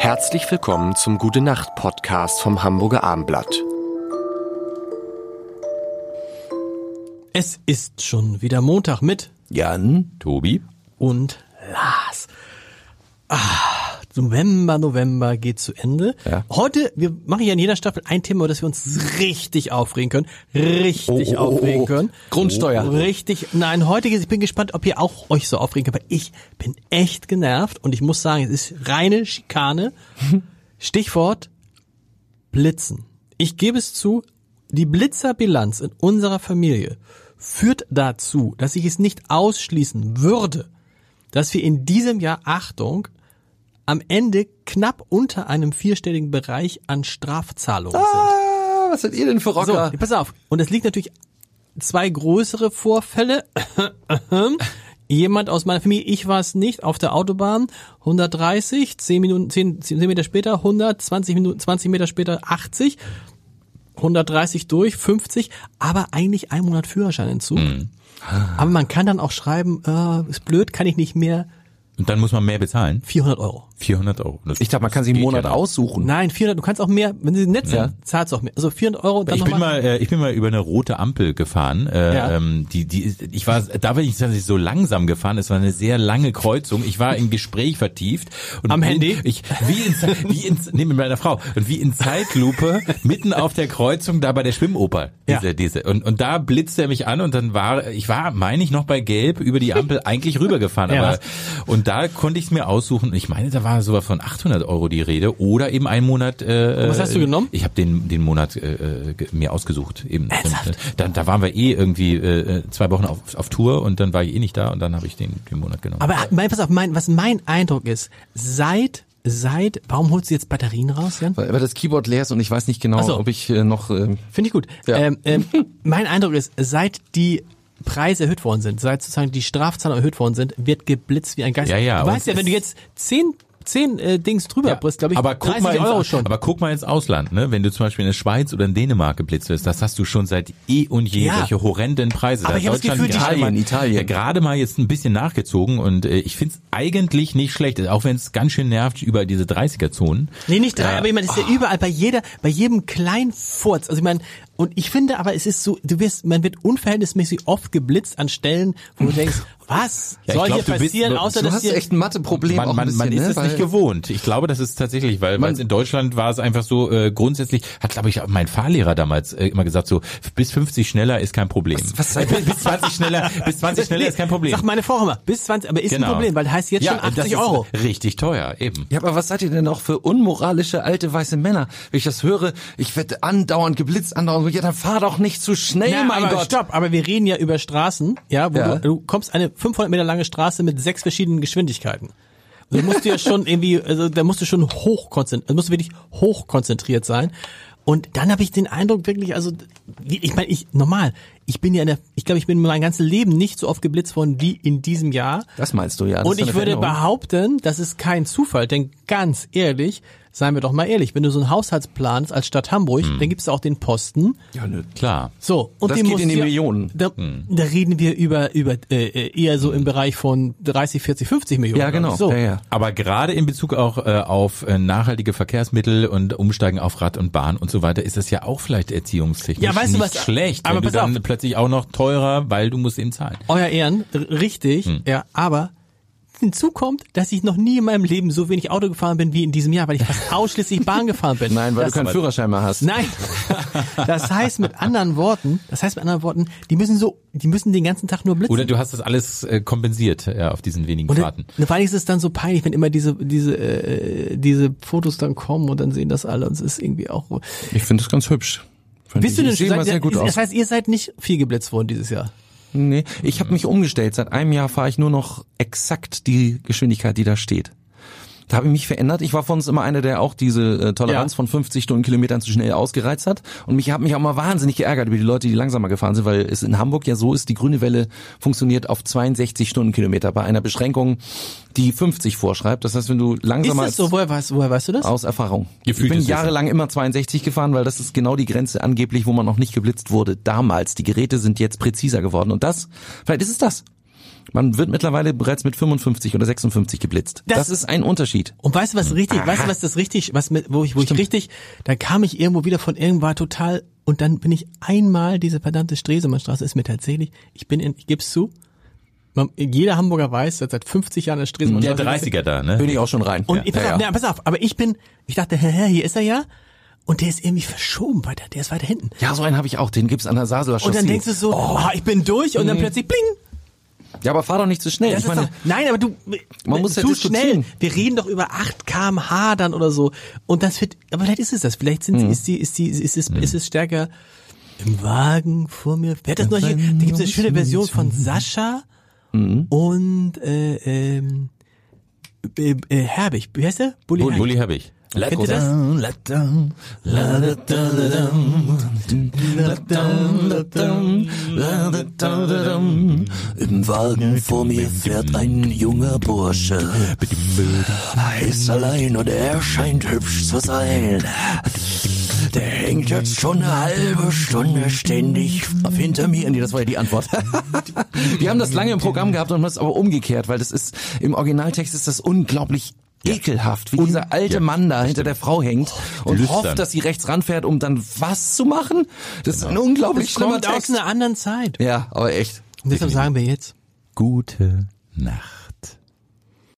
Herzlich willkommen zum Gute Nacht Podcast vom Hamburger Armblatt. Es ist schon wieder Montag mit Jan, Tobi. und Lars. Ah, November, November geht zu Ende. Ja. Heute, wir machen ja in jeder Staffel ein Thema, über das wir uns richtig aufregen können. Richtig Oh, oh, oh, aufregen oh. können. Grundsteuer. Richtig. Nein, heute, ich bin gespannt, ob ihr auch euch so aufregen könnt, weil ich bin echt genervt und ich muss sagen, es ist reine Schikane. Stichwort Blitzen. Ich gebe es zu, die Blitzerbilanz in unserer Familie führt dazu, dass ich es nicht ausschließen würde, dass wir in diesem Jahr, Achtung, am Ende knapp unter einem vierstelligen Bereich an Strafzahlungen sind. Ah, was seid ihr denn für So, Rocker? pass auf. Und es liegt natürlich zwei größere Vorfälle. Jemand aus meiner Familie, ich war es nicht, auf der Autobahn, 130, 10 Minuten, 10, 10 Meter später, 100, 20 Minuten, 20 Meter später, 80, 130 durch, 50, aber eigentlich ein Monat Führerscheinentzug. Aber man kann dann auch schreiben, äh, ist blöd, kann ich nicht mehr, Und dann muss man mehr bezahlen. 400 Euro. 400 Euro. Das- Ich dachte, man kann sich einen Monat ja aussuchen. Nein, 400, du kannst auch mehr, wenn sie nett sind, Ja. zahlst du auch mehr. Also 400 Euro, dann Ich bin mal, äh, ich bin mal über eine rote Ampel gefahren. Äh, Ja. ähm, die, die, ich war, da bin ich tatsächlich so langsam gefahren. Es war eine sehr lange Kreuzung. Ich war im Gespräch vertieft. Und Am bin, Handy? Ich wie in, wie in, nee, mit meiner Frau und wie in Zeitlupe mitten auf der Kreuzung da bei der Schwimmoper. Diese, Ja. diese und und da blitzte er mich an und dann war, ich war, meine ich noch bei Gelb über die Ampel eigentlich rübergefahren. Ja. Aber und da konnte ich es mir aussuchen. Ich meine, da war sogar von 800 Euro die Rede oder eben ein Monat. Äh, Und was hast du genommen? Ich habe den den Monat äh, mir ausgesucht eben. Ernsthaft? Und, äh, da, da waren wir eh irgendwie äh, zwei Wochen auf, auf Tour und dann war ich eh nicht da und dann habe ich den den Monat genommen. Aber mein, pass auf, mein, was mein Eindruck ist, seit, seit, warum holst du jetzt Batterien raus, Jan? Weil, weil das Keyboard leer ist und ich weiß nicht genau, so. ob ich äh, noch... Äh, Finde ich gut. Ja. Ähm, ähm, mein Eindruck ist, seit die Preise erhöht worden sind, seit sozusagen die Strafzahlen erhöht worden sind, wird geblitzt wie ein Geist. Ja, ja, Du weißt ja, wenn du jetzt zehn, zehn äh, Dings drüber bist, glaube ich, aber guck 30 mal ins, Euro schon. Aber guck mal ins Ausland, ne? Wenn du zum Beispiel in der Schweiz oder in Dänemark geblitzt wirst, das hast du schon seit eh und je Ja. solche horrenden Preise. Aber Da ich hab das Deutschland Gefühl, Italien, mal, Italien. Ja, gerade mal jetzt ein bisschen nachgezogen und äh, ich find's eigentlich nicht schlecht, auch wenn es ganz schön nervt über diese 30er-Zonen. Nee, nicht drei, Ja. aber ich meine, das ist ja überall, bei jeder, bei jedem kleinen Furz. Also ich meine, und ich finde aber, es ist so, du wirst, man wird unverhältnismäßig oft geblitzt an Stellen, wo du denkst, was Ja, ich soll glaub, hier bist- passieren, du außer du dass hast echt ein Matheproblem man, man, bisschen, man ist ne? es Weil- nicht gewohnt. Ich glaube, das ist tatsächlich, weil es in Deutschland war es einfach so äh, grundsätzlich, hat glaube ich auch mein Fahrlehrer damals äh, immer gesagt so bis 50 schneller ist kein Problem. was seid bis, bis 20 schneller, bis 20 schneller ist kein Problem. Sag meine Frau immer, bis 20, aber ist ein Problem, weil das heißt jetzt ja, schon 80 das ist Euro. Richtig teuer, eben. Ja, aber was seid ihr denn auch für unmoralische alte weiße Männer? Wenn ich das höre, ich werde andauernd geblitzt, andauernd, ja, dann fahr doch nicht zu schnell, Ja, mein aber Gott. stopp, aber wir reden ja über Straßen, ja, wo Ja. Du, du kommst eine 500 Meter lange Straße mit sechs verschiedenen Geschwindigkeiten. Da musst du ja schon irgendwie, also da musst du schon hoch konzentriert, musst du wirklich hoch konzentriert sein. Und dann habe ich den Eindruck wirklich, also ich meine, ich normal, ich bin ja in der, ich glaube, ich bin mein ganzes Leben nicht so oft geblitzt worden wie in diesem Jahr. Das meinst du ja. Und ich würde behaupten, das ist kein Zufall, denn ganz ehrlich, seien wir doch mal ehrlich, wenn du so einen Haushalt planst als Stadt Hamburg, dann gibt's auch den Posten, Ja, nö. Klar. so, und Das den geht in die Millionen. Da, da reden wir über über äh, eher so im Bereich von 30, 40, 50 Millionen. Ja, genau. So. Ja, ja. Aber gerade in Bezug auch äh, auf äh, nachhaltige Verkehrsmittel und Umsteigen auf Rad und Bahn und so weiter ist das ja auch vielleicht erziehungstechnisch Ja, weißt du nicht was? schlecht, Aber wenn du dann auf. plötzlich auch noch teurer, weil du musst eben zahlen. Euer Ehren, richtig, Hm. ja, aber hinzu kommt, dass ich noch nie in meinem Leben so wenig Auto gefahren bin wie in diesem Jahr, weil ich fast ausschließlich Bahn gefahren bin. Nein, weil das, du keinen Führerschein mehr hast. Nein. Das heißt mit anderen Worten, das heißt mit anderen Worten, die müssen so, die müssen den ganzen Tag nur blitzen. Oder du hast das alles äh, kompensiert ja, auf diesen wenigen Und Fahrten. vor allem ist es dann so peinlich, wenn immer diese diese äh, diese Fotos dann kommen und dann sehen das alle und es ist irgendwie auch. Ich finde das ganz hübsch. Bist du denn gut Das aus. heißt, ihr seid nicht viel geblitzt worden dieses Jahr. Nee, ich habe mich umgestellt. Seit einem Jahr fahre ich nur noch exakt die Geschwindigkeit, die da steht. Da habe ich mich verändert. Ich war von uns immer einer, der auch diese äh, Toleranz Ja. von 50 Stundenkilometern zu schnell ausgereizt hat. Und mich habe mich auch mal wahnsinnig geärgert über die Leute, die langsamer gefahren sind, weil es in Hamburg ja so ist, die grüne Welle funktioniert auf 62 Stundenkilometer bei einer Beschränkung, die 50 vorschreibt. Das heißt, wenn du Ist langsamer das so? Woher weißt, woher weißt du das? aus Erfahrung. Gefühlt ich bin ist jahrelang immer 62 gefahren, weil das ist genau die Grenze angeblich, wo man noch nicht geblitzt wurde. Damals. Die Geräte sind jetzt präziser geworden. Und das, vielleicht ist es das. Man wird mittlerweile bereits mit 55 oder 56 geblitzt. Das, Das- ist ein Unterschied. Und weißt du, was richtig, weißt du, was das richtig, was mit, wo ich, wo ich richtig, da kam ich irgendwo wieder von irgendwo total, und dann bin ich einmal, diese verdammte Stresemannstraße ist mir tatsächlich, ich bin in, ich geb's zu, man, jeder Hamburger weiß, dass seit 50 Jahren der Der Stresemannstraße. 30er da, ne? Bin ich auch schon rein. Und ich, pass, ja, auf, ja. nee, pass auf, aber ich bin, ich dachte, hä, hä, hier ist er ja, und der ist irgendwie verschoben weiter, der ist weiter hinten. ja, so einen habe ich auch. Den gibt's an der Saseler Und Chaussee. dann denkst du so, ah, ich bin durch, und dann plötzlich, bling, ja, aber fahr doch nicht zu schnell. Das ich meine, doch, nein, aber du, Man muss ja zu diskutieren. schnell. Wir reden doch über 8 kmh dann oder so. Und das wird, aber vielleicht ist es das. Vielleicht sind, Mhm. ist die, ist die, ist es, ist es stärker im Wagen vor mir. Wer hat das noch hier? Da gibt es eine schöne Version von Sascha Mhm. und, äh, ähm, äh, Herbig. Wie heißt der? Bulli, Bulli, Herbig. Bulli ich. Kennt ihr das? Im Wagen vor mir fährt ein junger Bursche. Er ist allein und er scheint hübsch zu sein. Der hängt jetzt schon eine halbe Stunde ständig hinter mir. Nee, das war ja die Antwort. Wir haben das lange im Programm gehabt und haben das aber umgekehrt, weil das ist, im Originaltext ist das unglaublich ekelhaft, wie dieser alte Ja, Mann da hinter der Frau hängt und Lüstern. hofft, dass sie rechts ranfährt, um dann was zu machen. Das ist ein unglaublich Das schlimmer kommt aus Text. einer anderen Zeit. Ja, aber echt. Und deshalb sagen wir jetzt, Gute Nacht.